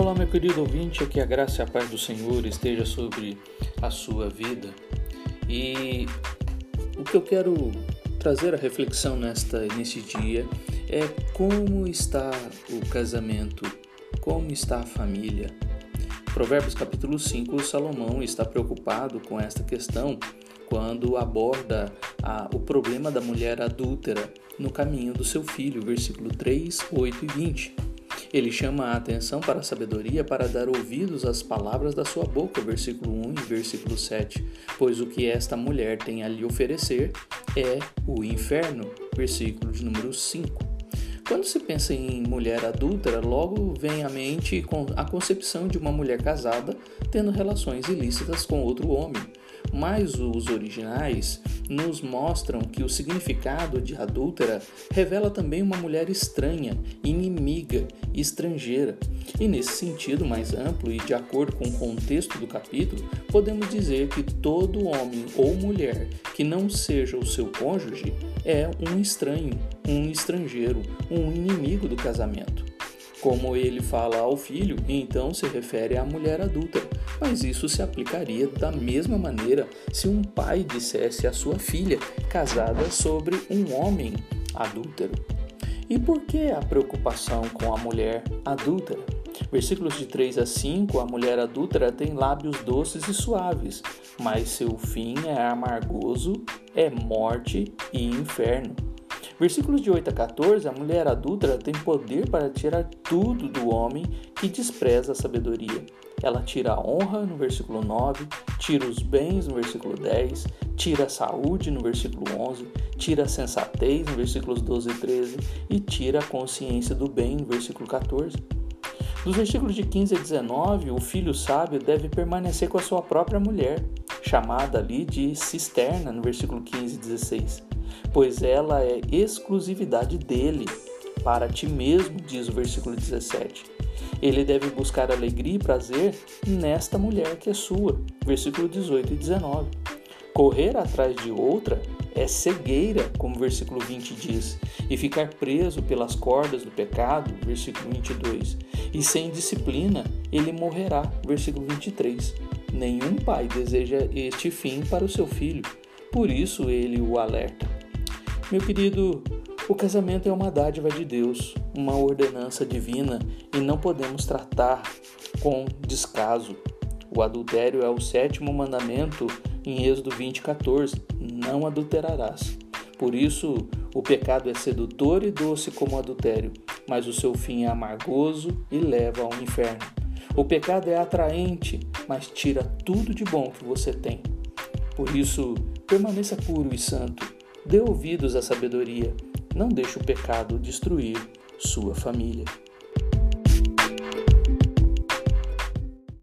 Olá, meu querido ouvinte, que a graça e a paz do Senhor esteja sobre a sua vida. E o que eu quero trazer a reflexão nesta neste dia é como está o casamento, como está a família. Provérbios capítulo 5, Salomão está preocupado com esta questão quando aborda a, o problema da mulher adúltera no caminho do seu filho, versículo 3, 8 e 20. Ele chama a atenção para a sabedoria para dar ouvidos às palavras da sua boca, versículo 1 e versículo 7. Pois o que esta mulher tem a lhe oferecer é o inferno, versículo de número 5. Quando se pensa em mulher adúltera, logo vem à mente a concepção de uma mulher casada tendo relações ilícitas com outro homem. Mas os originais nos mostram que o significado de adúltera revela também uma mulher estranha, inimiga, estrangeira. E nesse sentido mais amplo e de acordo com o contexto do capítulo, podemos dizer que todo homem ou mulher que não seja o seu cônjuge é um estranho, um estrangeiro, um inimigo do casamento. Como ele fala ao filho, então se refere à mulher adulta, mas isso se aplicaria da mesma maneira se um pai dissesse à sua filha casada sobre um homem adúltero. E por que a preocupação com a mulher adúltera? Versículos de 3 a 5: A mulher adúltera tem lábios doces e suaves, mas seu fim é amargoso, é morte e inferno. Versículos de 8 a 14: A mulher adulta tem poder para tirar tudo do homem que despreza a sabedoria. Ela tira a honra no versículo 9, tira os bens no versículo 10, tira a saúde no versículo 11, tira a sensatez no versículos 12 e 13 e tira a consciência do bem no versículo 14. Dos versículos de 15 a 19, o filho sábio deve permanecer com a sua própria mulher, chamada ali de cisterna, no versículo 15 e 16, pois ela é exclusividade dele, para ti mesmo, diz o versículo 17. Ele deve buscar alegria e prazer nesta mulher que é sua, versículo 18 e 19. Correr atrás de outra é cegueira, como o versículo 20 diz, e ficar preso pelas cordas do pecado, versículo 22. E sem disciplina, ele morrerá, versículo 23. Nenhum pai deseja este fim para o seu filho, por isso ele o alerta. Meu querido, o casamento é uma dádiva de Deus, uma ordenança divina e não podemos tratar com descaso. O adultério é o sétimo mandamento em Êxodo 20, 14: Não adulterarás. Por isso, o pecado é sedutor e doce como o adultério, mas o seu fim é amargoso e leva ao inferno. O pecado é atraente, mas tira tudo de bom que você tem. Por isso, permaneça puro e santo. Dê ouvidos à sabedoria. Não deixe o pecado destruir sua família.